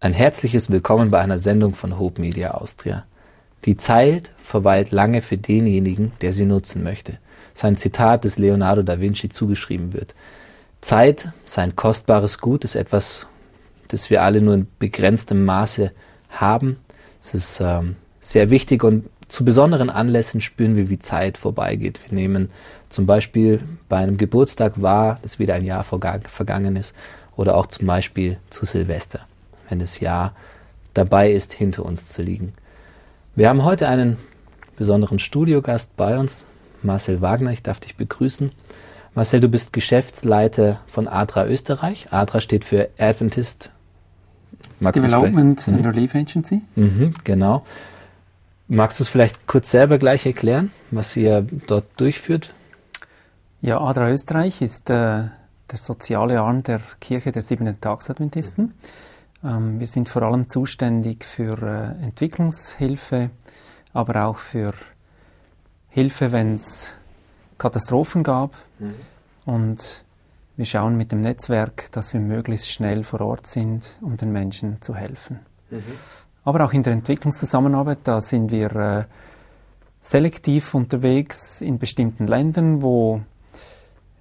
Ein herzliches Willkommen bei einer Sendung von Hope Media Austria. Die Zeit verweilt lange für denjenigen, der sie nutzen möchte. Sein Zitat des Leonardo da Vinci zugeschrieben wird. Zeit, sein kostbares Gut, ist etwas, das wir alle nur in begrenztem Maße haben. Es ist ähm, sehr wichtig und zu besonderen Anlässen spüren wir, wie Zeit vorbeigeht. Wir nehmen zum Beispiel bei einem Geburtstag wahr, dass wieder ein Jahr vergangen ist, oder auch zum Beispiel zu Silvester wenn das Jahr dabei ist, hinter uns zu liegen. Wir haben heute einen besonderen Studiogast bei uns, Marcel Wagner. Ich darf dich begrüßen. Marcel, du bist Geschäftsleiter von ADRA Österreich. ADRA steht für Adventist Magst Development and mhm. Relief Agency. Mhm, genau. Magst du es vielleicht kurz selber gleich erklären, was ihr dort durchführt? Ja, ADRA Österreich ist äh, der soziale Arm der Kirche der Siebenten Tagsadventisten. Mhm. Ähm, wir sind vor allem zuständig für äh, Entwicklungshilfe, aber auch für Hilfe, wenn es Katastrophen gab. Mhm. Und wir schauen mit dem Netzwerk, dass wir möglichst schnell vor Ort sind, um den Menschen zu helfen. Mhm. Aber auch in der Entwicklungszusammenarbeit, da sind wir äh, selektiv unterwegs in bestimmten Ländern, wo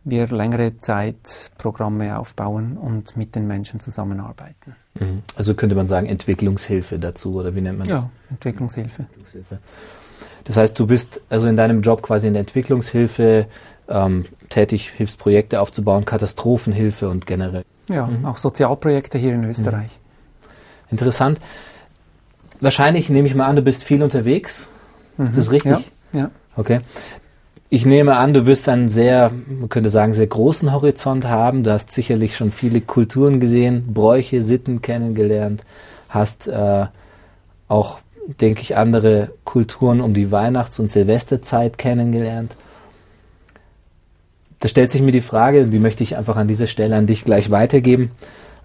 wir längere Zeit Programme aufbauen und mit den Menschen zusammenarbeiten. Mhm. Also könnte man sagen Entwicklungshilfe dazu oder wie nennt man das? Ja, Entwicklungshilfe. Entwicklungshilfe. Das heißt, du bist also in deinem Job quasi in der Entwicklungshilfe ähm, tätig, hilfst Projekte aufzubauen, Katastrophenhilfe und generell. Ja, mhm. auch Sozialprojekte hier in Österreich. Mhm. Interessant. Wahrscheinlich nehme ich mal an, du bist viel unterwegs. Ist das mhm. richtig? Ja. ja. Okay. Ich nehme an, du wirst einen sehr, man könnte sagen, sehr großen Horizont haben. Du hast sicherlich schon viele Kulturen gesehen, Bräuche, Sitten kennengelernt, hast äh, auch, denke ich, andere Kulturen um die Weihnachts- und Silvesterzeit kennengelernt. Da stellt sich mir die Frage, die möchte ich einfach an dieser Stelle an dich gleich weitergeben.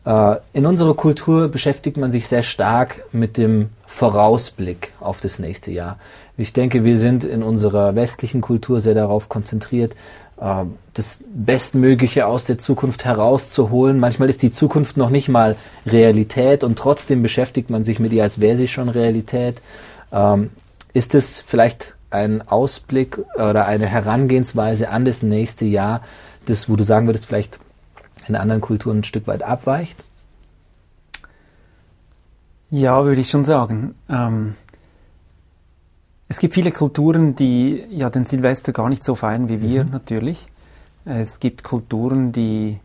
Äh, in unserer Kultur beschäftigt man sich sehr stark mit dem Vorausblick auf das nächste Jahr. Ich denke, wir sind in unserer westlichen Kultur sehr darauf konzentriert, äh, das Bestmögliche aus der Zukunft herauszuholen. Manchmal ist die Zukunft noch nicht mal Realität und trotzdem beschäftigt man sich mit ihr, als wäre sie schon Realität. Ähm, ist es vielleicht ein Ausblick oder eine Herangehensweise an das nächste Jahr, das, wo du sagen würdest, vielleicht in anderen Kulturen ein Stück weit abweicht? Ja, würde ich schon sagen. Ähm, es gibt viele Kulturen, die ja den Silvester gar nicht so feiern wie wir mhm. natürlich. Es gibt Kulturen, die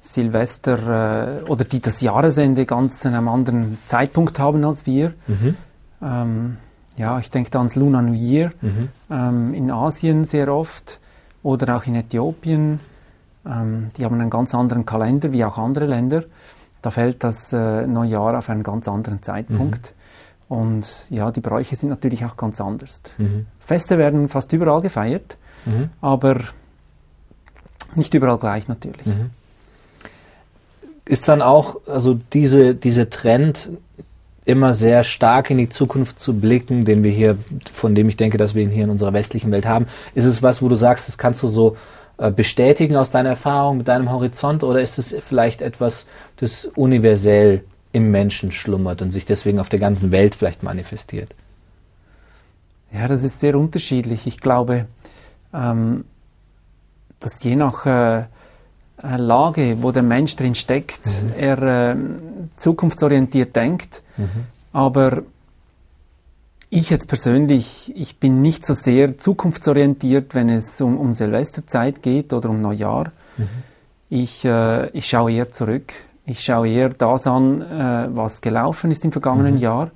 Silvester äh, oder die das Jahresende ganz an einem anderen Zeitpunkt haben als wir. Mhm. Ähm, ja, ich denke da ans Lunar New Year mhm. ähm, in Asien sehr oft oder auch in Äthiopien. Ähm, die haben einen ganz anderen Kalender wie auch andere Länder. Da fällt das äh, Neujahr auf einen ganz anderen Zeitpunkt. Mhm. Und ja, die Bräuche sind natürlich auch ganz anders. Mhm. Feste werden fast überall gefeiert, mhm. aber nicht überall gleich natürlich. Mhm. Ist dann auch, also diese, diese Trend, immer sehr stark in die Zukunft zu blicken, den wir hier, von dem ich denke, dass wir ihn hier in unserer westlichen Welt haben, ist es was, wo du sagst, das kannst du so bestätigen aus deiner Erfahrung, mit deinem Horizont, oder ist es vielleicht etwas, das universell im Menschen schlummert und sich deswegen auf der ganzen Welt vielleicht manifestiert? Ja, das ist sehr unterschiedlich. Ich glaube, ähm, dass je nach äh, äh Lage, wo der Mensch drin steckt, mhm. er äh, zukunftsorientiert denkt. Mhm. Aber ich jetzt persönlich, ich bin nicht so sehr zukunftsorientiert, wenn es um, um Silvesterzeit geht oder um Neujahr. Mhm. Ich, äh, ich schaue eher zurück. Ich schaue eher das an, äh, was gelaufen ist im vergangenen mhm. Jahr,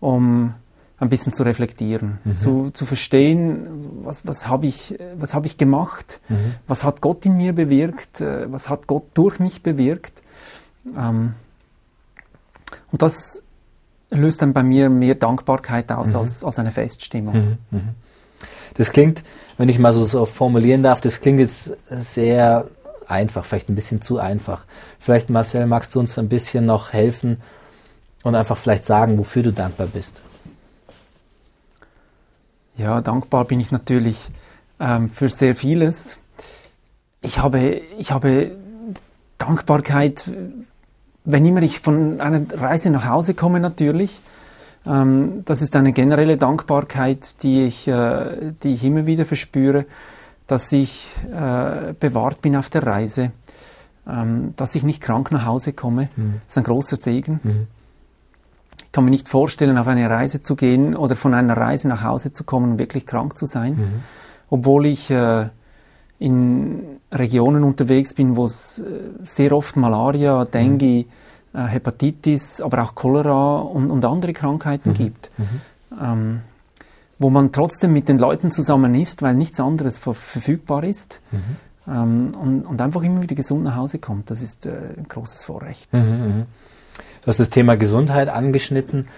um ein bisschen zu reflektieren, mhm. zu, zu verstehen, was, was habe ich, was hab ich gemacht, mhm. was hat Gott in mir bewirkt, äh, was hat Gott durch mich bewirkt. Ähm, und das löst dann bei mir mehr Dankbarkeit aus mhm. als, als eine Feststimmung. Mhm. Mhm. Das klingt, wenn ich mal so, so formulieren darf, das klingt jetzt sehr einfach, vielleicht ein bisschen zu einfach. Vielleicht, Marcel, magst du uns ein bisschen noch helfen und einfach vielleicht sagen, wofür du dankbar bist? Ja, dankbar bin ich natürlich ähm, für sehr vieles. Ich habe, ich habe Dankbarkeit wenn immer ich von einer Reise nach Hause komme natürlich, ähm, das ist eine generelle Dankbarkeit, die ich, äh, die ich immer wieder verspüre, dass ich äh, bewahrt bin auf der Reise, ähm, dass ich nicht krank nach Hause komme. Mhm. Das ist ein großer Segen. Mhm. Ich kann mir nicht vorstellen, auf eine Reise zu gehen oder von einer Reise nach Hause zu kommen und wirklich krank zu sein, mhm. obwohl ich äh, in Regionen unterwegs bin, wo es äh, sehr oft Malaria, Dengue, mhm. äh, Hepatitis, aber auch Cholera und, und andere Krankheiten mhm. gibt. Mhm. Ähm, wo man trotzdem mit den Leuten zusammen ist, weil nichts anderes ver verfügbar ist mhm. ähm, und, und, einfach immer wieder gesund nach Hause kommt. Das ist äh, ein großes Vorrecht. Mhm, mhm. Du hast das Thema Gesundheit angeschnitten.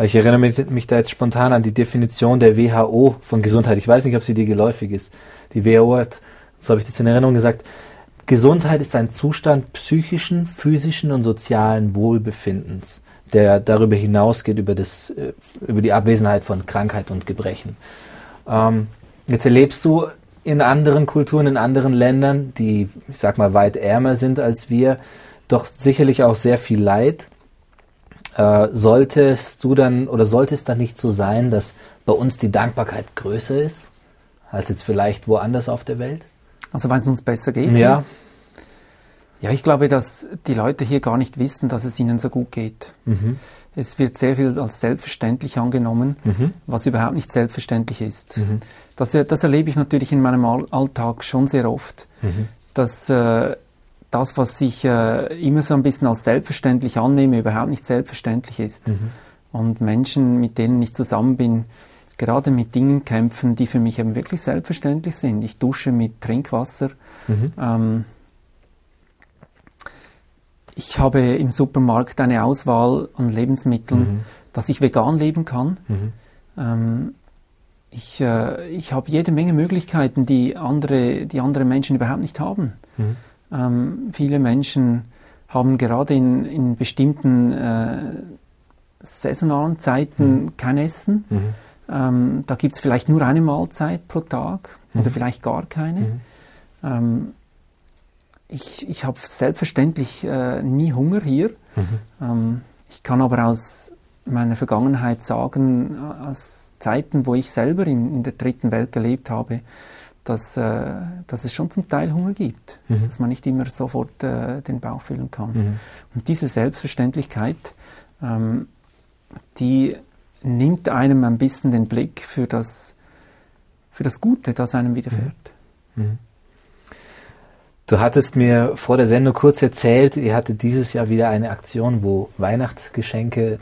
Ich erinnere mich, mich, da jetzt spontan an die Definition der WHO von Gesundheit. Ich weiß nicht, ob sie dir geläufig ist. Die WHO hat, so habe ich das in Erinnerung gesagt, Gesundheit ist ein Zustand psychischen, physischen und sozialen Wohlbefindens, der darüber hinausgeht, über, das, äh, über die Abwesenheit von Krankheit und Gebrechen. Ähm, jetzt erlebst du in anderen Kulturen, in anderen Ländern, die, ich sag mal, weit ärmer sind als wir, doch sicherlich auch sehr viel Leid. Äh, solltest du dann oder sollte es dann nicht so sein, dass bei uns die Dankbarkeit größer ist als jetzt vielleicht woanders auf der Welt? Also wenn es uns besser geht? Ja. Ja, ich glaube, dass die Leute hier gar nicht wissen, dass es ihnen so gut geht. Mhm. Es wird sehr viel als selbstverständlich angenommen, mhm. was überhaupt nicht selbstverständlich ist. Mhm. Das, das, erlebe ich natürlich in meinem Alltag schon sehr oft, mhm. dass äh, das, was ich äh, immer so ein bisschen als selbstverständlich annehme, überhaupt nicht selbstverständlich ist. Mhm. Und Menschen, mit denen ich zusammen bin, gerade mit Dingen kämpfen, die für mich eben wirklich selbstverständlich sind. Ich dusche mit Trinkwasser. Mhm. Ähm, ich habe im Supermarkt eine Auswahl an Lebensmitteln, mhm. dass ich vegan leben kann. Mhm. Ähm, ich, äh, ich habe jede Menge Möglichkeiten, die andere, die andere Menschen überhaupt nicht haben. Mhm. Ähm, viele Menschen haben gerade in, in bestimmten äh, saisonalen Zeiten mhm. kein Essen. Ähm, da gibt es vielleicht nur eine Mahlzeit pro Tag mhm. oder vielleicht gar keine. Mhm. Ähm, ich ich habe selbstverständlich äh, nie Hunger hier. Mhm. Ähm, ich kann aber aus meiner Vergangenheit sagen, äh, aus Zeiten, wo ich selber in, in der dritten Welt gelebt habe, dass, äh, dass es schon zum Teil Hunger gibt, mhm. dass man nicht immer sofort äh, den Bauch füllen kann. Mhm. Und diese Selbstverständlichkeit, ähm, die nimmt einem ein bisschen den Blick für das, für das Gute, das einem widerfährt. Mhm. mhm. Du hattest mir vor der Sendung kurz erzählt, ihr hattet dieses Jahr wieder eine Aktion, wo Weihnachtsgeschenke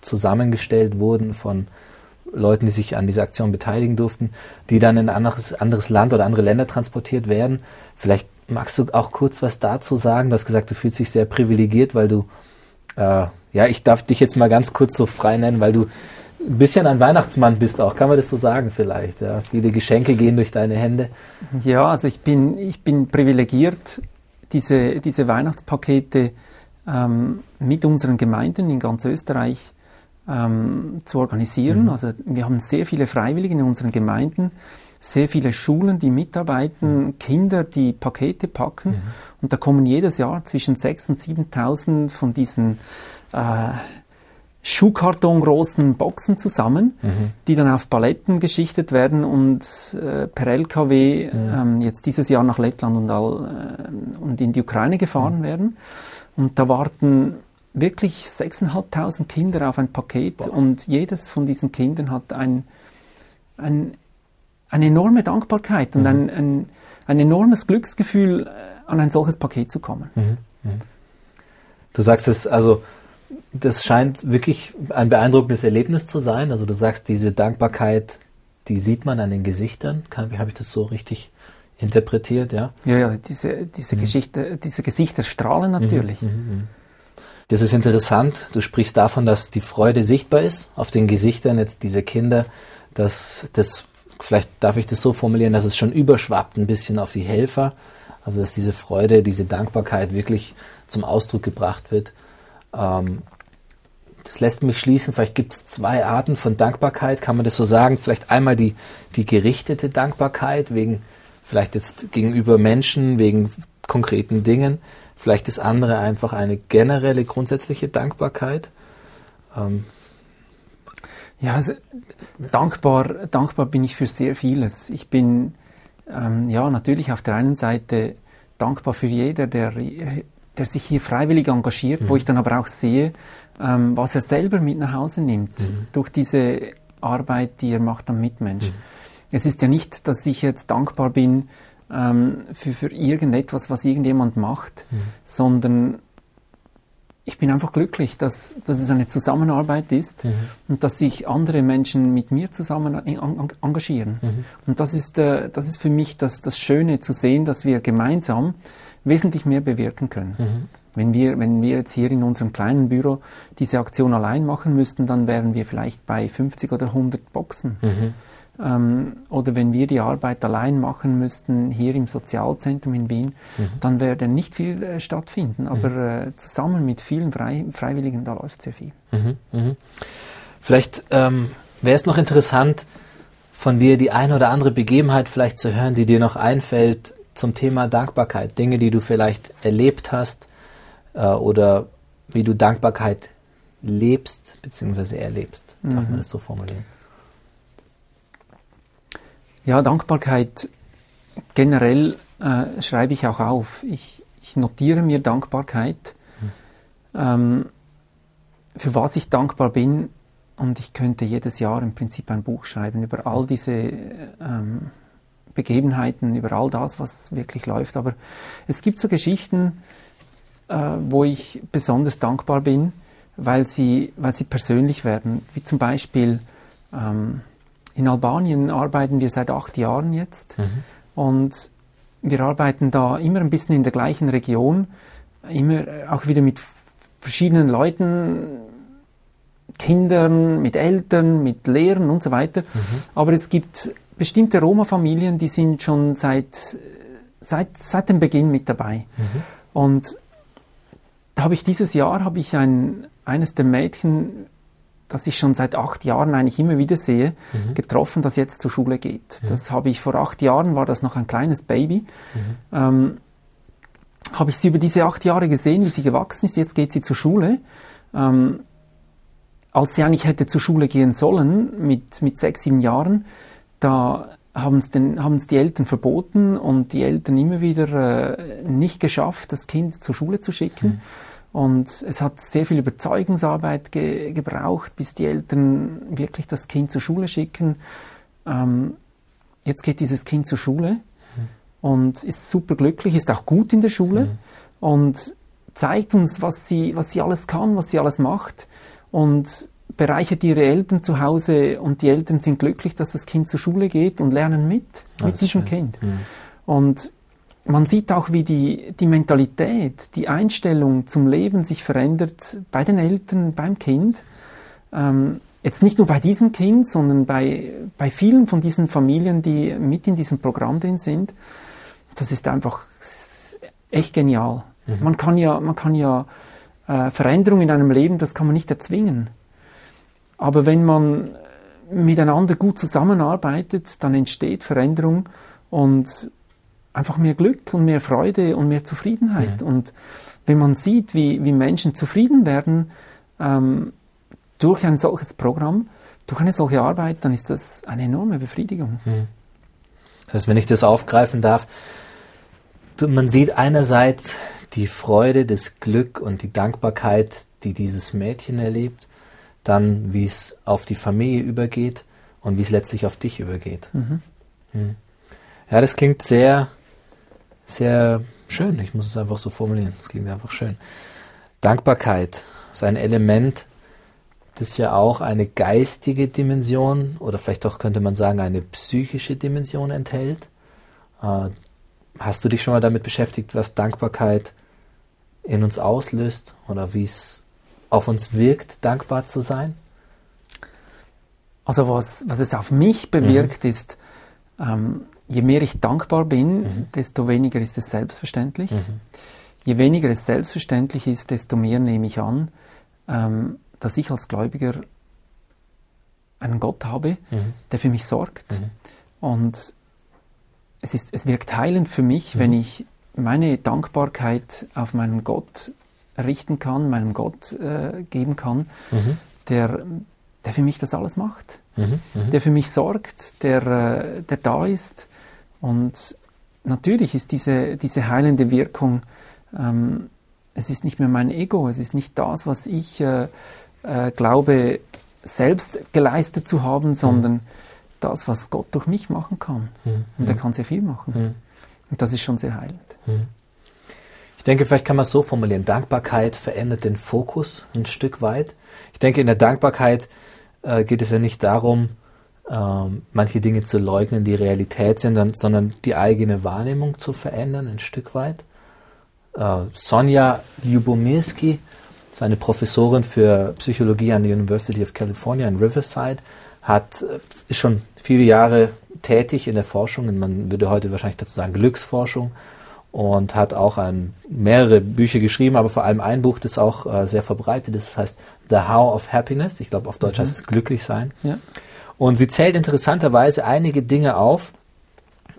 zusammengestellt wurden von Leuten, die sich an dieser Aktion beteiligen durften, die dann in ein anderes, anderes Land oder andere Länder transportiert werden. Vielleicht magst du auch kurz was dazu sagen. Du hast gesagt, du fühlst dich sehr privilegiert, weil du, äh, ja, ich darf dich jetzt mal ganz kurz so frei nennen, weil du ein bisschen ein Weihnachtsmann bist auch, kann man das so sagen vielleicht? Ja? Viele Geschenke gehen durch deine Hände. Ja, also ich bin, ich bin privilegiert, diese, diese Weihnachtspakete ähm, mit unseren Gemeinden in ganz Österreich ähm, zu organisieren. Mhm. Also wir haben sehr viele Freiwillige in unseren Gemeinden, sehr viele Schulen, die mitarbeiten, mhm. Kinder, die Pakete packen. Mhm. Und da kommen jedes Jahr zwischen 6.000 und 7.000 von diesen äh, Schuhkarton-großen Boxen zusammen, mhm. die dann auf Paletten geschichtet werden und äh, per LKW mhm. ähm, jetzt dieses Jahr nach Lettland und, all, äh, und in die Ukraine gefahren mhm. werden. Und da warten wirklich 6.500 Kinder auf ein Paket Boah. und jedes von diesen Kindern hat ein, ein, eine enorme Dankbarkeit und mhm. ein, ein, ein, enormes Glücksgefühl, äh, an ein solches Paket zu kommen. Mhm. Mhm. Du sagst es, also das scheint wirklich ein beeindruckendes Erlebnis zu sein. Also du sagst, diese Dankbarkeit, die sieht man an den Gesichtern. Habe ich das so richtig interpretiert, ja? Ja, ja, diese, diese, mhm. Geschichte, diese Gesichter strahlen natürlich. Mhm. Das ist interessant. Du sprichst davon, dass die Freude sichtbar ist auf den Gesichtern jetzt dieser Kinder, dass das, vielleicht darf ich das so formulieren, dass es schon überschwappt ein bisschen auf die Helfer. Also, dass diese Freude, diese Dankbarkeit wirklich zum Ausdruck gebracht wird. Ähm, das lässt mich schließen, vielleicht gibt es zwei Arten von Dankbarkeit, kann man das so sagen? Vielleicht einmal die, die gerichtete Dankbarkeit, wegen vielleicht jetzt gegenüber Menschen, wegen konkreten Dingen. Vielleicht das andere einfach eine generelle, grundsätzliche Dankbarkeit. Ähm, ja, also, dankbar, dankbar bin ich für sehr vieles. Ich bin ähm, ja natürlich auf der einen Seite dankbar für jeder, der, der sich hier freiwillig engagiert, mhm. wo ich dann aber auch sehe, ähm, was er selber mit nach Hause nimmt mhm. durch diese Arbeit, die er macht am Mitmensch. Mhm. Es ist ja nicht, dass ich jetzt dankbar bin ähm, für, für irgendetwas, was irgendjemand macht, mhm. sondern ich bin einfach glücklich, dass, dass es eine Zusammenarbeit ist mhm. und dass sich andere Menschen mit mir zusammen engagieren. Mhm. Und das ist, äh, das ist für mich das, das Schöne zu sehen, dass wir gemeinsam wesentlich mehr bewirken können. Mhm. Wenn wir, wenn wir jetzt hier in unserem kleinen Büro diese Aktion allein machen müssten, dann wären wir vielleicht bei 50 oder 100 Boxen. Mhm. Ähm, oder wenn wir die Arbeit allein machen müssten, hier im Sozialzentrum in Wien, mhm. dann würde nicht viel äh, stattfinden. Aber mhm. äh, zusammen mit vielen Frei Freiwilligen, da läuft sehr viel. Mhm. mhm. Vielleicht ähm, wäre es noch interessant, von dir die eine oder andere Begebenheit vielleicht zu hören, die dir noch einfällt zum Thema Dankbarkeit. Dinge, die du vielleicht erlebt hast äh, oder wie du Dankbarkeit lebst bzw. erlebst. Darf man mhm. das so formulieren? Ja, Dankbarkeit generell äh, schreibe ich auch auf. Ich, ich notiere mir Dankbarkeit, mhm. ähm, für was ich dankbar bin. Und ich könnte jedes Jahr im Prinzip ein Buch schreiben über all diese ähm, Begebenheiten, über all das, was wirklich läuft. Aber es gibt so Geschichten, äh, wo ich besonders dankbar bin, weil sie, weil sie persönlich werden. Wie zum Beispiel ähm, in Albanien arbeiten wir seit acht Jahren jetzt mhm. und wir arbeiten da immer ein bisschen in der gleichen Region, immer auch wieder mit verschiedenen Leuten, Kindern, mit Eltern, mit Lehrern und so weiter. Mhm. Aber es gibt bestimmte Roma-Familien, die sind schon seit, seit, seit dem Beginn mit dabei. Mhm. Und da habe ich dieses Jahr habe ich ein, eines der Mädchen das ich schon seit acht Jahren eigentlich immer wieder sehe, mhm. getroffen, das jetzt zur Schule geht. Mhm. Das habe ich vor acht Jahren, war das noch ein kleines Baby. Mhm. Ähm, habe ich sie über diese acht Jahre gesehen, wie sie gewachsen ist. Jetzt geht sie zur Schule. Ähm, als sie eigentlich hätte zur Schule gehen sollen, mit, mit sechs, sieben Jahren, da haben es, den, haben es die Eltern verboten und die Eltern immer wieder äh, nicht geschafft, das Kind zur Schule zu schicken. Mhm. Und es hat sehr viel Überzeugungsarbeit ge gebraucht, bis die Eltern wirklich das Kind zur Schule schicken. Ähm, jetzt geht dieses Kind zur Schule mhm. und ist super glücklich, ist auch gut in der Schule mhm. und zeigt uns, was sie, was sie alles kann, was sie alles macht und bereichert ihre Eltern zu Hause und die Eltern sind glücklich, dass das Kind zur Schule geht und lernen mit, mit diesem schön. Kind. Mhm. Und man sieht auch, wie die, die Mentalität, die Einstellung zum Leben sich verändert bei den Eltern, beim Kind. Ähm, jetzt nicht nur bei diesem Kind, sondern bei, bei vielen von diesen Familien, die mit in diesem Programm drin sind. Das ist einfach echt genial. Mhm. Man kann ja, man kann ja äh, Veränderung in einem Leben, das kann man nicht erzwingen. Aber wenn man miteinander gut zusammenarbeitet, dann entsteht Veränderung und einfach mehr Glück und mehr Freude und mehr Zufriedenheit. Mhm. Und wenn man sieht, wie, wie Menschen zufrieden werden ähm, durch ein solches Programm, durch eine solche Arbeit, dann ist das eine enorme Befriedigung. Mhm. Das heißt, wenn ich das aufgreifen darf, man sieht einerseits die Freude, das Glück und die Dankbarkeit, die dieses Mädchen erlebt, dann wie es auf die Familie übergeht und wie es letztlich auf dich übergeht. Mhm. Mhm. Ja, das klingt sehr sehr schön. Ich muss es einfach so formulieren. Es klingt einfach schön. Dankbarkeit ist ein Element, das ja auch eine geistige Dimension oder vielleicht auch könnte man sagen eine psychische Dimension enthält. Äh, hast du dich schon mal damit beschäftigt, was Dankbarkeit in uns auslöst oder wie es auf uns wirkt, dankbar zu sein? Also was, was es auf mich bewirkt, mhm. ist, ähm, je mehr ich dankbar bin, mhm. desto weniger ist es selbstverständlich. Mhm. Je weniger es selbstverständlich ist, desto mehr nehme ich an, ähm, dass ich als Gläubiger einen Gott habe, mhm. der für mich sorgt. Mhm. Und es, ist, es wirkt heilend für mich, wenn mhm. ich meine Dankbarkeit auf meinen Gott richten kann, meinem Gott äh, geben kann, mhm. der, der für mich das alles macht, mhm. Mhm. der für mich sorgt, der, äh, der da ist. Und natürlich ist diese, diese heilende Wirkung, ähm, es ist nicht mehr mein Ego, es ist nicht das, was ich äh, äh, glaube, selbst geleistet zu haben, sondern mhm. das, was Gott durch mich machen kann. Mhm. Und er kann sehr viel machen. Mhm. Und das ist schon sehr heilend. Ich denke, vielleicht kann man es so formulieren. Dankbarkeit verändert den Fokus ein Stück weit. Ich denke, in der Dankbarkeit äh, geht es ja nicht darum, äh, manche Dinge zu leugnen, die Realität sind, sondern die eigene Wahrnehmung zu verändern ein Stück weit. Äh, Sonja Lyubomirski, seine Professorin für Psychologie an der University of California in Riverside, hat, äh, ist schon viele Jahre tätig in der Forschung, man würde heute wahrscheinlich dazu sagen Glücksforschung, und hat auch ein, mehrere Bücher geschrieben, aber vor allem ein Buch, das auch äh, sehr verbreitet ist, das heißt The How of Happiness. Ich glaube, auf Deutsch mhm. heißt es glücklich sein. Ja. Und sie zählt interessanterweise einige Dinge auf,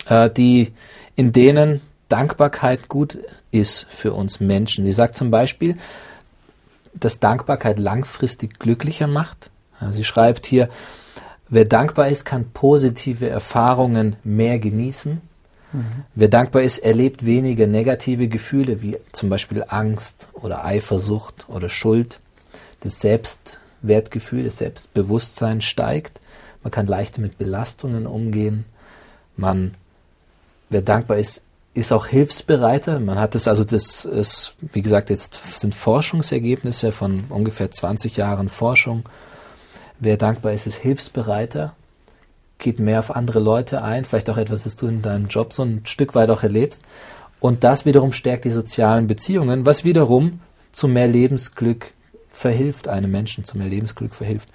äh, die, in denen Dankbarkeit gut ist für uns Menschen. Sie sagt zum Beispiel, dass Dankbarkeit langfristig glücklicher macht. Sie schreibt hier, wer dankbar ist, kann positive Erfahrungen mehr genießen. Mhm. Wer dankbar ist, erlebt weniger negative Gefühle wie zum Beispiel Angst oder Eifersucht oder Schuld. Das Selbstwertgefühl, das Selbstbewusstsein steigt. Man kann leichter mit Belastungen umgehen. Man, wer dankbar ist, ist auch hilfsbereiter. Man hat es also, das ist, wie gesagt, jetzt sind Forschungsergebnisse von ungefähr 20 Jahren Forschung. Wer dankbar ist, ist hilfsbereiter, geht mehr auf andere Leute ein, vielleicht auch etwas, das du in deinem Job so ein Stück weit auch erlebst. Und das wiederum stärkt die sozialen Beziehungen, was wiederum zu mehr Lebensglück verhilft, einem Menschen zu mehr Lebensglück verhilft.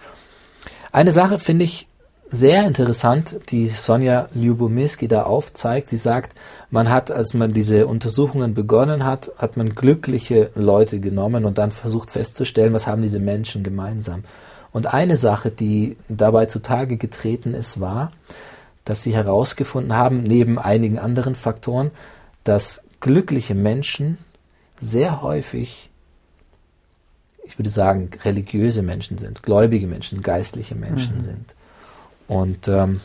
Eine Sache finde ich sehr interessant, die Sonja Lyubomirski da aufzeigt. Sie sagt, man hat, als man diese Untersuchungen begonnen hat, hat man glückliche Leute genommen und dann versucht festzustellen, was haben diese Menschen gemeinsam. Und eine Sache, die dabei zutage getreten ist, war, dass sie herausgefunden haben, neben einigen anderen Faktoren, dass glückliche Menschen sehr häufig, ich würde sagen, religiöse Menschen sind, gläubige Menschen, geistliche Menschen mhm. sind. Und ähm,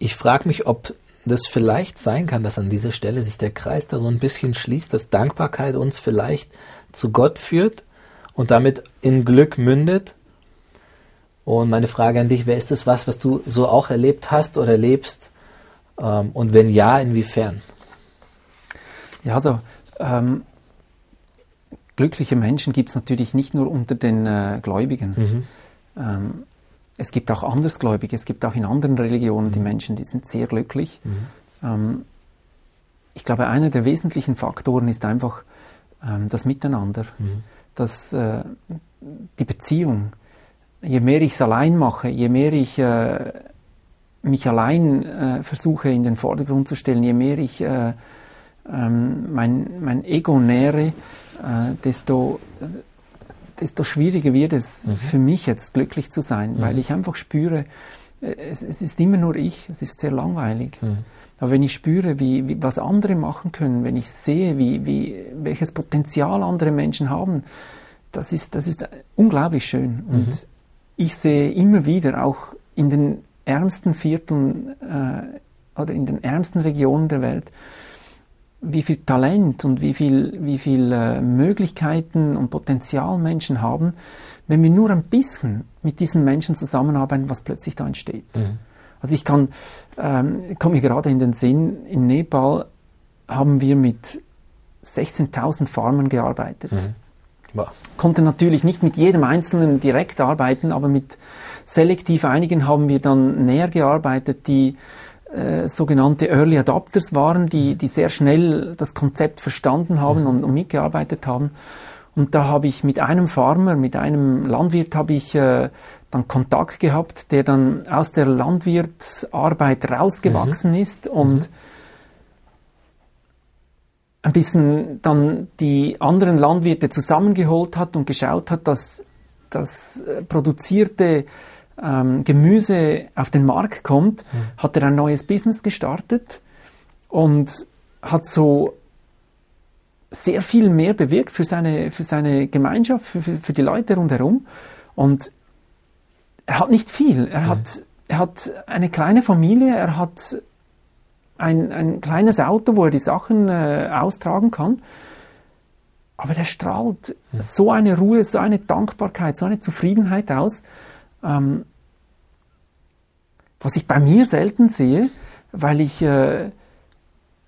ich frage mich, ob das vielleicht sein kann, dass an dieser Stelle sich der Kreis da so ein bisschen schließt, dass Dankbarkeit uns vielleicht zu Gott führt und damit in Glück mündet. Und meine Frage an dich, wer ist das was, was du so auch erlebt hast oder erlebst? Ähm, und wenn ja, inwiefern? Ja, also ähm, glückliche Menschen gibt es natürlich nicht nur unter den äh, Gläubigen. Mhm. Ähm, es gibt auch Andersgläubige, es gibt auch in anderen Religionen mhm. die Menschen, die sind sehr glücklich. Mhm. Ähm, ich glaube, einer der wesentlichen Faktoren ist einfach ähm, das Miteinander, mhm. das, äh, die Beziehung. Je mehr ich es allein mache, je mehr ich äh, mich allein äh, versuche in den Vordergrund zu stellen, je mehr ich äh, ähm, mein, mein Ego nähere, äh, desto desto schwieriger wird es mhm. für mich jetzt glücklich zu sein, mhm. weil ich einfach spüre, äh, es, es, ist immer nur ich, es ist sehr langweilig. Mhm. Aber wenn ich spüre, wie, wie, was andere machen können, wenn ich sehe, wie, wie, welches Potenzial andere Menschen haben, das ist, das ist unglaublich schön. Und mhm. Ich sehe immer wieder, auch in den ärmsten Vierteln äh, oder in den ärmsten Regionen der Welt, wie viel Talent und wie viel, wie viel äh, Möglichkeiten und Potenzial Menschen haben, wenn wir nur ein bisschen mit diesen Menschen zusammenarbeiten, was plötzlich da entsteht. Mhm. Also ich kann, ähm, komme mir gerade in den Sinn, in Nepal haben wir mit 16.000 Farmern gearbeitet. Mhm. Konnte natürlich nicht mit jedem Einzelnen direkt arbeiten, aber mit selektiv einigen haben wir dann näher gearbeitet, die äh, sogenannte Early Adopters waren, die, die sehr schnell das Konzept verstanden haben und, und mitgearbeitet haben. Und da habe ich mit einem Farmer, mit einem Landwirt habe ich äh, dann Kontakt gehabt, der dann aus der Landwirtsarbeit rausgewachsen mhm. ist und mhm. Ein bisschen dann die anderen Landwirte zusammengeholt hat und geschaut hat, dass das äh, produzierte ähm, Gemüse auf den Markt kommt, mhm. hat er ein neues Business gestartet und hat so sehr viel mehr bewirkt für seine, für seine Gemeinschaft, für, für, für die Leute rundherum. Und er hat nicht viel. Er, mhm. hat, er hat eine kleine Familie, er hat ein, ein kleines Auto, wo er die Sachen äh, austragen kann. Aber der strahlt mhm. so eine Ruhe, so eine Dankbarkeit, so eine Zufriedenheit aus, ähm, was ich bei mir selten sehe, weil ich äh,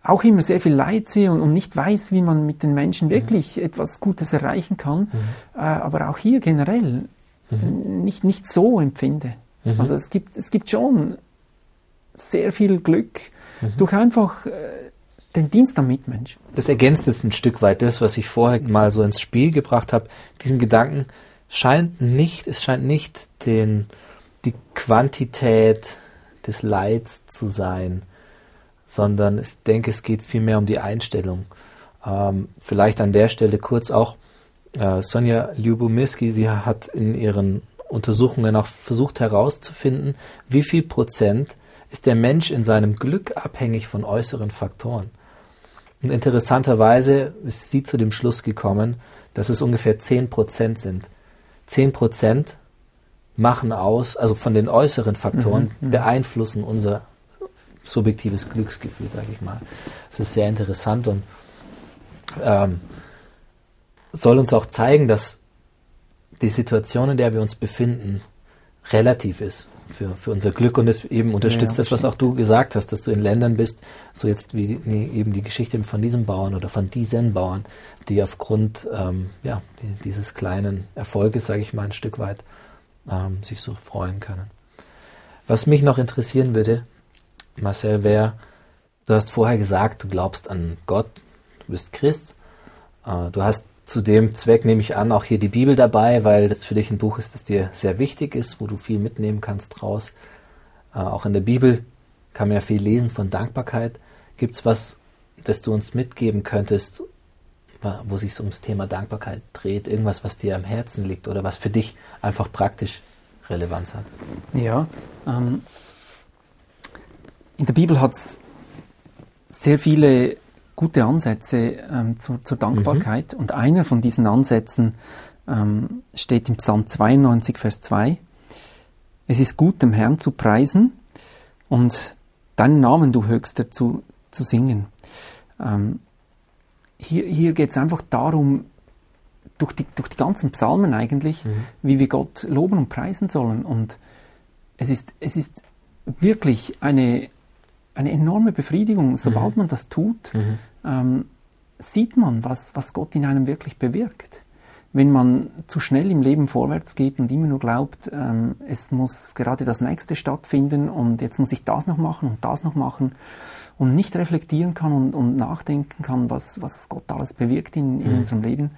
auch immer sehr viel Leid sehe und, und, nicht weiß, wie man mit den Menschen mhm. wirklich mhm. etwas Gutes erreichen kann. Mhm. Äh, aber auch hier generell mhm. nicht, nicht so empfinde. Mhm. Also es gibt, es gibt schon sehr viel Glück mhm. durch einfach äh, den Dienst am Mitmensch. Das ergänzt jetzt ein Stück weit das, was ich vorher mal so ins Spiel gebracht habe. Diesen Gedanken scheint nicht, es scheint nicht den, die Quantität des Leids zu sein, sondern ich denke, es geht vielmehr um die Einstellung. Ähm, vielleicht an der Stelle kurz auch, äh, Sonja Lyubomirsky, sie hat in ihren Untersuchungen auch versucht herauszufinden, wie viel Prozent ist der Mensch in seinem Glück abhängig von äußeren Faktoren. Und interessanterweise ist sie zu dem Schluss gekommen, dass es ungefähr 10 Prozent sind. 10 Prozent machen aus, also von den äußeren Faktoren mhm, mhm. beeinflussen unser subjektives Glücksgefühl, sage ich mal. Es ist sehr interessant und ähm, soll uns auch zeigen, dass die Situation, in der wir uns befinden, relativ ist für, für unser Glück und es eben unterstützt ja, das, was stimmt. auch du gesagt hast, dass du in Ländern bist, so jetzt wie nee, eben die Geschichte von diesem Bauern oder von diesen Bauern, die aufgrund ähm, ja, die, dieses kleinen Erfolges, sage ich mal, ein Stück weit ähm, sich so freuen können. Was mich noch interessieren würde, Marcel, wäre, du hast vorher gesagt, du glaubst an Gott, du bist Christ, äh, du hast zu dem Zweck nehme ich an auch hier die Bibel dabei, weil das für dich ein Buch ist, das dir sehr wichtig ist, wo du viel mitnehmen kannst draus. Äh, auch in der Bibel kann man ja viel lesen von Dankbarkeit. Gibt es was, das du uns mitgeben könntest, wo sich ums Thema Dankbarkeit dreht? Irgendwas, was dir am Herzen liegt oder was für dich einfach praktisch Relevanz hat? Ja, ähm, in der Bibel hat es sehr viele gute Ansätze ähm, zu, zur Dankbarkeit. Mhm. Und einer von diesen Ansätzen ähm, steht im Psalm 92, Vers 2. Es ist gut, dem Herrn zu preisen und deinen Namen, du Höchster, zu, zu singen. Ähm, hier hier geht es einfach darum, durch die, durch die ganzen Psalmen eigentlich, mhm. wie wir Gott loben und preisen sollen. Und es ist, es ist wirklich eine, eine enorme Befriedigung, sobald mhm. man das tut, mhm. Ähm, sieht man, was, was Gott in einem wirklich bewirkt. Wenn man zu schnell im Leben vorwärts geht und immer nur glaubt, ähm, es muss gerade das nächste stattfinden und jetzt muss ich das noch machen und das noch machen und nicht reflektieren kann und, und nachdenken kann, was, was Gott alles bewirkt in, in mhm. unserem Leben,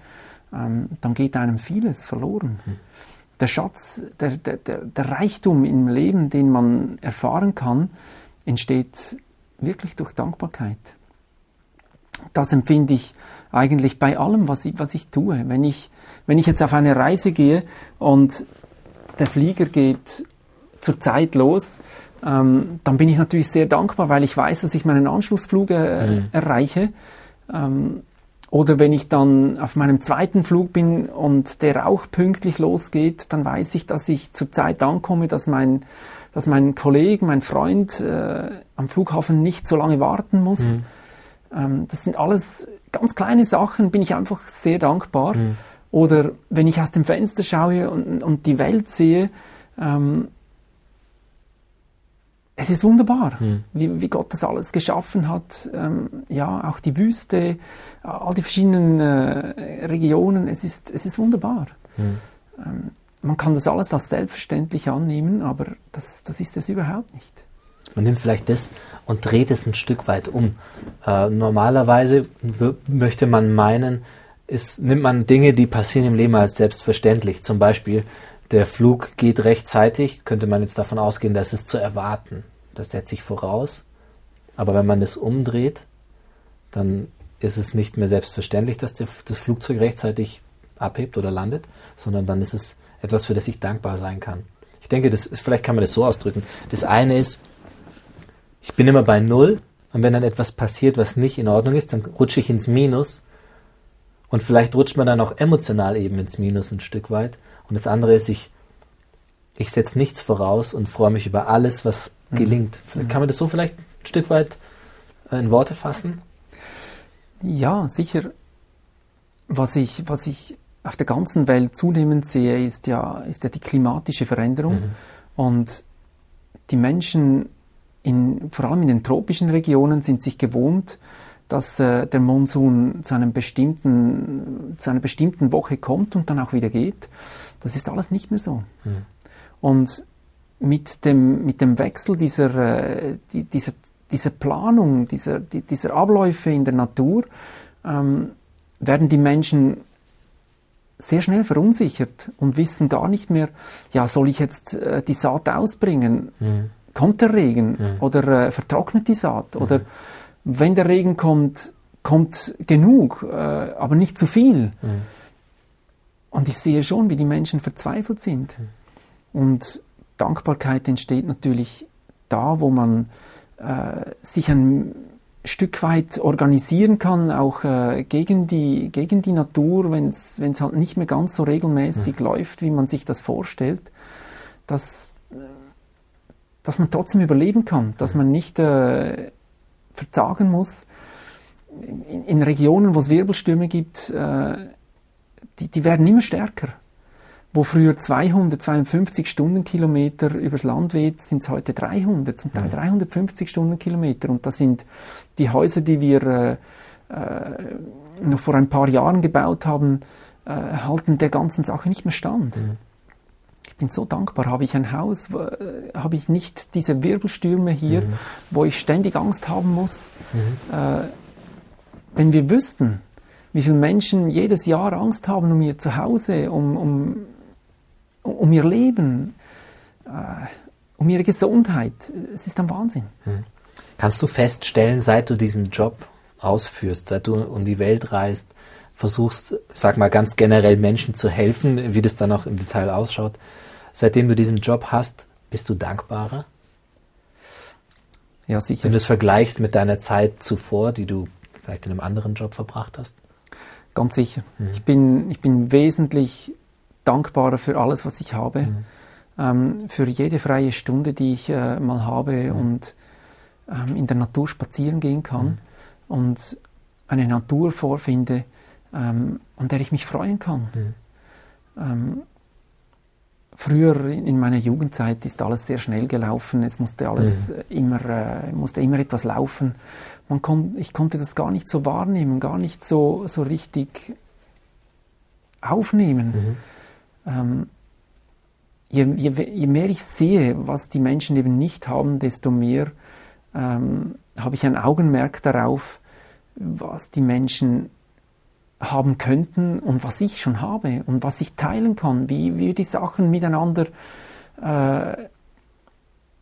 ähm, dann geht einem vieles verloren. Mhm. Der Schatz, der, der, der, der Reichtum im Leben, den man erfahren kann, entsteht wirklich durch Dankbarkeit. Das empfinde ich eigentlich bei allem, was ich, was ich tue. Wenn ich, wenn ich jetzt auf eine Reise gehe und der Flieger geht zur Zeit los, ähm, dann bin ich natürlich sehr dankbar, weil ich weiß, dass ich meinen Anschlussflug äh, mhm. erreiche. Ähm, oder wenn ich dann auf meinem zweiten Flug bin und der auch pünktlich losgeht, dann weiß ich, dass ich zur Zeit ankomme, dass mein dass mein Kollege, mein Freund äh, am Flughafen nicht so lange warten muss. Mhm. Ähm, das sind alles ganz kleine Sachen, bin ich einfach sehr dankbar. Mhm. Oder wenn ich aus dem Fenster schaue und, und die Welt sehe, ähm, es ist wunderbar, mhm. wie, wie, Gott das alles geschaffen hat. Ähm, ja, auch die Wüste, all die verschiedenen äh, Regionen, es ist, es ist wunderbar. Mhm. Ähm, man kann das alles als selbstverständlich annehmen, aber das, das ist es überhaupt nicht. Man nimmt vielleicht das und dreht es ein Stück weit um. Äh, normalerweise möchte man meinen, ist, nimmt man Dinge, die passieren im Leben als selbstverständlich. Zum Beispiel, der Flug geht rechtzeitig, könnte man jetzt davon ausgehen, dass es zu erwarten. Das setze ich voraus. Aber wenn man das umdreht, dann ist es nicht mehr selbstverständlich, dass das Flugzeug rechtzeitig abhebt oder landet, sondern dann ist es etwas, für das ich dankbar sein kann. Ich denke, das ist, vielleicht kann man das so ausdrücken. Das eine ist, ich bin immer bei Null und wenn dann etwas passiert, was nicht in Ordnung ist, dann rutsche ich ins Minus Und vielleicht rutscht man dann auch emotional eben ins Minus ein Stück weit. Und das andere ist, ich, ich setze nichts voraus und freue mich über alles, was mhm. gelingt. Mhm. Kann man das so vielleicht ein Stück weit äh, in Worte fassen? Ja, sicher. Was ich, was ich auf der ganzen Welt zunehmend sehe, ist ja, ist ja die klimatische Veränderung. Mhm. Und die Menschen, in, vor allem in den tropischen Regionen, sind sich gewohnt, dass äh, der Monsun zu, einem bestimmten, zu einer bestimmten Woche kommt und dann auch wieder geht. Das ist alles nicht mehr so. Mhm. Und mit dem, mit dem Wechsel dieser, äh, die, dieser, dieser Planung, dieser, die, dieser Abläufe in der Natur, ähm, werden die Menschen sehr schnell verunsichert und wissen gar nicht mehr, ja, soll ich jetzt äh, die Saat ausbringen? Mhm. Kommt der Regen mhm. oder äh, vertrocknet die Saat? Mhm. Oder wenn der Regen kommt, kommt genug, äh, aber nicht zu viel. Mhm. Und ich sehe schon, wie die Menschen verzweifelt sind. Und Dankbarkeit entsteht natürlich da, wo man äh, sich ein Stück weit organisieren kann, auch äh, gegen, die, gegen die Natur, wenn es halt nicht mehr ganz so regelmäßig mhm. läuft, wie man sich das vorstellt, dass, dass man trotzdem überleben kann, dass man nicht äh, verzagen muss. In, in, Regionen, wo es Wirbelstürme gibt, äh, die, die werden immer stärker. Wo früher 200, 250 Stundenkilometer übers Land weht, sind es heute 300, zum Teil 350 Stundenkilometer. Und das sind die Häuser, die wir äh, äh, noch vor ein paar Jahren gebaut haben, äh, halten der ganzen Sache nicht mehr stand. Mhm. Ich bin so dankbar, habe ich ein Haus, äh, habe ich nicht diese Wirbelstürme hier, mhm. wo ich ständig Angst haben muss. Mhm. Äh, wenn wir wüssten, wie viele Menschen jedes Jahr Angst haben um ihr Zuhause, um, um um ihr Leben, äh, um ihre Gesundheit. Es ist ein Wahnsinn. Hm. Kannst du feststellen, seit du diesen Job ausführst, seit du um die Welt reist, versuchst, sag mal ganz generell Menschen zu helfen, wie das dann auch im Detail ausschaut, seitdem du diesen Job hast, bist du dankbarer? Ja, sicher. Wenn du es vergleichst mit deiner Zeit zuvor, die du vielleicht in einem anderen Job verbracht hast? Ganz sicher. Mhm. Ich, bin, ich bin wesentlich dankbarer für alles, was ich habe, mhm. ähm, für jede freie Stunde, die ich äh, mal habe mhm. und ähm, in der Natur spazieren gehen kann mhm. und eine Natur vorfinde, ähm, an der ich mich freuen kann. Mhm. Ähm, früher in meiner Jugendzeit ist alles sehr schnell gelaufen. Es musste alles mhm. immer, äh, musste immer etwas laufen. Man kon ich konnte das gar nicht so wahrnehmen, gar nicht so, so richtig aufnehmen. Mhm ähm, je, je, je, mehr ich sehe, was die Menschen eben nicht haben, desto mehr ähm, habe ich ein Augenmerk darauf, was die Menschen haben könnten und was ich schon habe und was ich teilen kann, wie wir die Sachen miteinander äh,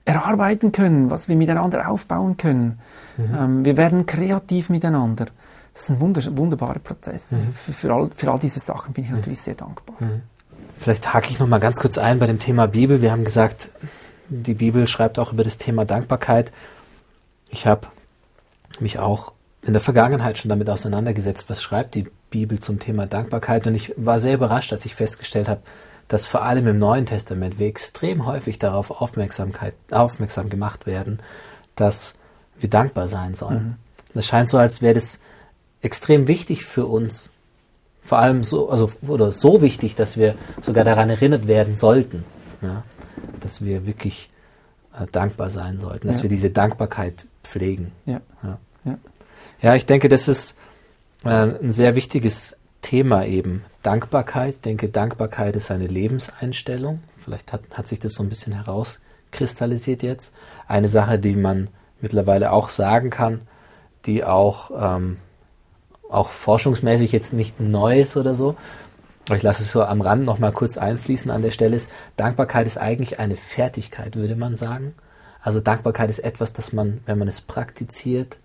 erarbeiten können, was wir miteinander aufbauen können. Mhm. Ähm, wir werden kreativ miteinander. Das ist ein wunderbarer Prozess. Mhm. Für, für, all, für all diese Sachen bin ich mhm. natürlich sehr dankbar. Mhm. Vielleicht hake ich noch mal ganz kurz ein bei dem Thema Bibel. Wir haben gesagt, die Bibel schreibt auch über das Thema Dankbarkeit. Ich habe mich auch in der Vergangenheit schon damit auseinandergesetzt, was schreibt die Bibel zum Thema Dankbarkeit. Und ich war sehr überrascht, als ich festgestellt habe, dass vor allem im Neuen Testament wir extrem häufig darauf Aufmerksamkeit, aufmerksam gemacht werden, dass wir dankbar sein sollen. Mhm. scheint so, als wäre das extrem wichtig für uns, vor allem so, also oder so wichtig, dass wir sogar daran erinnert werden sollten, ja, dass wir wirklich äh, dankbar sein sollten, dass ja. wir diese Dankbarkeit pflegen. Ja. Ja. Ja. ich denke, das ist äh, ein sehr wichtiges Thema eben. Dankbarkeit. Ich denke, Dankbarkeit ist eine Lebenseinstellung. Vielleicht hat, hat sich das so ein bisschen herauskristallisiert jetzt. Eine Sache, die man mittlerweile auch sagen kann, die auch ähm, auch forschungsmäßig jetzt nicht Neues oder so. Ich lasse es so am Rand noch mal kurz einfließen an der Stelle. Ist, Dankbarkeit ist eigentlich eine Fertigkeit, würde man sagen. Also Dankbarkeit ist etwas, das man, wenn man es praktiziert,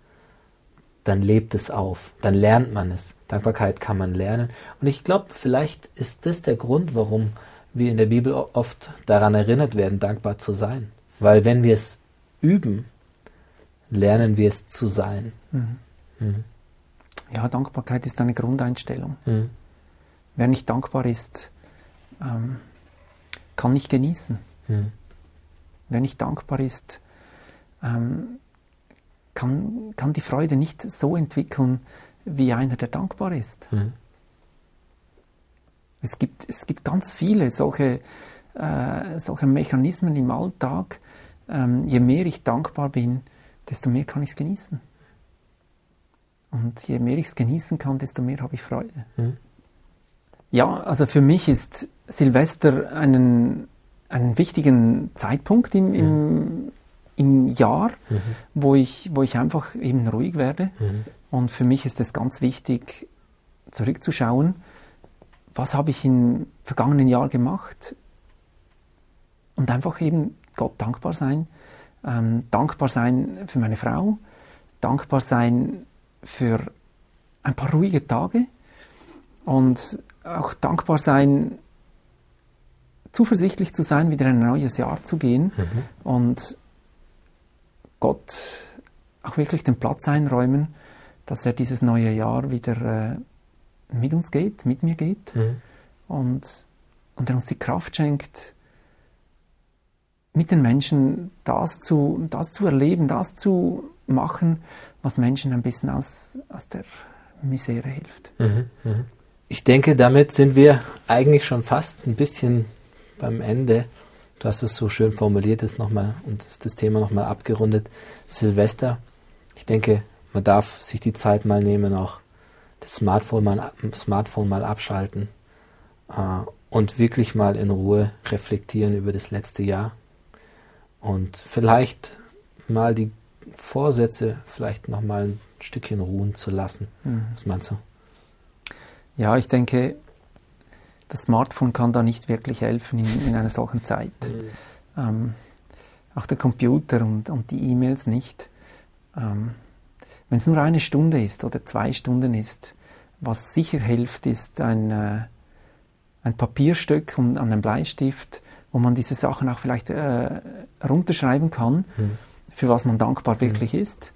dann lebt es auf, dann lernt man es. Dankbarkeit kann man lernen. Und ich glaube, vielleicht ist das der Grund, warum wir in der Bibel oft daran erinnert werden, dankbar zu sein. Weil wenn wir es üben, lernen wir es zu sein. Mhm. Mhm. Ja, Dankbarkeit ist eine Grundeinstellung. Mhm. Wer nicht dankbar ist, ähm, kann nicht genießen. Mhm. Wer nicht dankbar ist, ähm, kann, kann die Freude nicht so entwickeln wie einer, der dankbar ist. Mhm. Es, gibt, es gibt ganz viele solche, äh, solche Mechanismen im Alltag. Ähm, je mehr ich dankbar bin, desto mehr kann ich es genießen. Und je mehr ich es genießen kann, desto mehr habe ich Freude. Mhm. Ja, also für mich ist Silvester einen, einen wichtigen Zeitpunkt im, im, im Jahr, mhm. wo, ich, wo ich einfach eben ruhig werde. Mhm. Und für mich ist es ganz wichtig, zurückzuschauen, was habe ich im vergangenen Jahr gemacht und einfach eben Gott dankbar sein. Ähm, dankbar sein für meine Frau, dankbar sein für ein paar ruhige Tage und auch dankbar sein, zuversichtlich zu sein, wieder ein neues Jahr zu gehen mhm. und Gott auch wirklich den Platz einräumen, dass er dieses neue Jahr wieder äh, mit uns geht, mit mir geht mhm. und, und er uns die Kraft schenkt, mit den Menschen das zu, das zu erleben, das zu machen, was Menschen ein bisschen aus, aus der Misere hilft. Mhm, mh. Ich denke, damit sind wir eigentlich schon fast ein bisschen beim Ende. Du hast es so schön formuliert jetzt nochmal und das Thema nochmal abgerundet. Silvester. Ich denke, man darf sich die Zeit mal nehmen, auch das Smartphone mal, Smartphone mal abschalten äh, und wirklich mal in Ruhe reflektieren über das letzte Jahr und vielleicht mal die Vorsätze vielleicht noch mal ein Stückchen ruhen zu lassen. Mhm. Was meinst du? Ja, ich denke, das Smartphone kann da nicht wirklich helfen in, in einer solchen Zeit. Mhm. Ähm, auch der Computer und, und die E-Mails nicht. Ähm, Wenn es nur eine Stunde ist oder zwei Stunden ist, was sicher hilft, ist ein, äh, ein Papierstück und an einem Bleistift, wo man diese Sachen auch vielleicht äh, runterschreiben kann. Mhm für was man dankbar mhm. wirklich mhm. ist.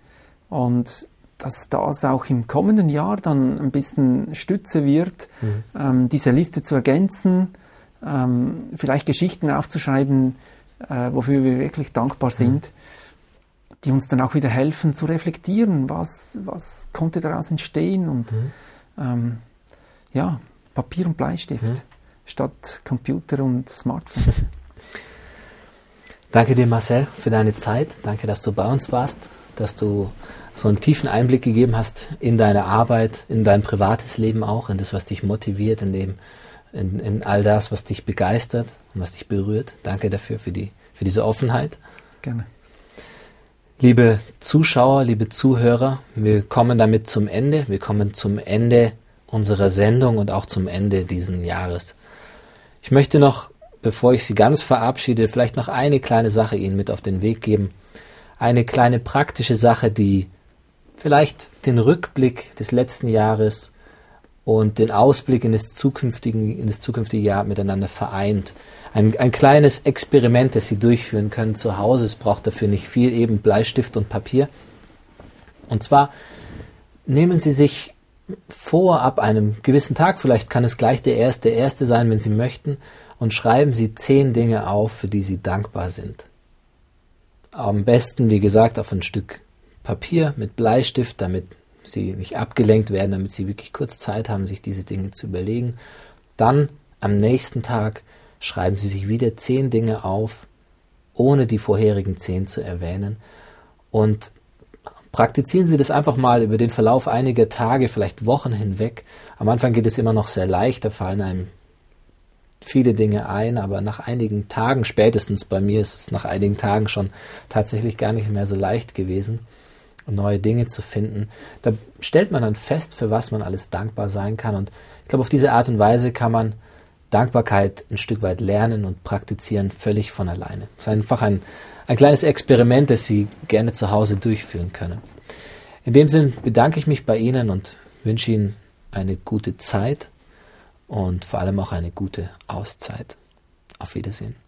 Und dass das auch im kommenden Jahr dann ein bisschen Stütze wird, mhm. ähm, diese Liste zu ergänzen, ähm, vielleicht Geschichten aufzuschreiben, äh, wofür wir wirklich dankbar mhm. sind, mhm. die uns dann auch wieder helfen zu reflektieren, was, was konnte daraus entstehen und mhm. ähm, ja, Papier und Bleistift mhm. statt Computer und Smartphone. Danke dir, Marcel, für deine Zeit. Danke, dass du bei uns warst, dass du so einen tiefen Einblick gegeben hast in deine Arbeit, in dein privates Leben auch, in das, was dich motiviert, in, dem, in, in all das, was dich begeistert und was dich berührt. Danke dafür, für, die, für diese Offenheit. Gerne. Liebe Zuschauer, liebe Zuhörer, wir kommen damit zum Ende. Wir kommen zum Ende unserer Sendung und auch zum Ende diesen Jahres. Ich möchte noch bevor ich Sie ganz verabschiede, vielleicht noch eine kleine Sache Ihnen mit auf den Weg geben. Eine kleine praktische Sache, die vielleicht den Rückblick des letzten Jahres und den Ausblick in das, zukünftigen, in das zukünftige Jahr miteinander vereint. Ein, ein kleines Experiment, das Sie durchführen können zu Hause. Es braucht dafür nicht viel, eben Bleistift und Papier. Und zwar nehmen Sie sich vor, ab einem gewissen Tag, vielleicht kann es gleich der erste, erste sein, wenn Sie möchten, und schreiben Sie zehn Dinge auf, für die Sie dankbar sind. Am besten, wie gesagt, auf ein Stück Papier mit Bleistift, damit Sie nicht abgelenkt werden, damit Sie wirklich kurz Zeit haben, sich diese Dinge zu überlegen. Dann am nächsten Tag schreiben Sie sich wieder zehn Dinge auf, ohne die vorherigen zehn zu erwähnen. Und praktizieren Sie das einfach mal über den Verlauf einiger Tage, vielleicht Wochen hinweg. Am Anfang geht es immer noch sehr leicht, da fallen einem viele Dinge ein, aber nach einigen Tagen, spätestens bei mir ist es nach einigen Tagen schon tatsächlich gar nicht mehr so leicht gewesen, neue Dinge zu finden. Da stellt man dann fest, für was man alles dankbar sein kann. Und ich glaube, auf diese Art und Weise kann man Dankbarkeit ein Stück weit lernen und praktizieren, völlig von alleine. Es ist einfach ein, ein kleines Experiment, das Sie gerne zu Hause durchführen können. In dem Sinn bedanke ich mich bei Ihnen und wünsche Ihnen eine gute Zeit und vor allem auch eine gute Auszeit. Auf Wiedersehen.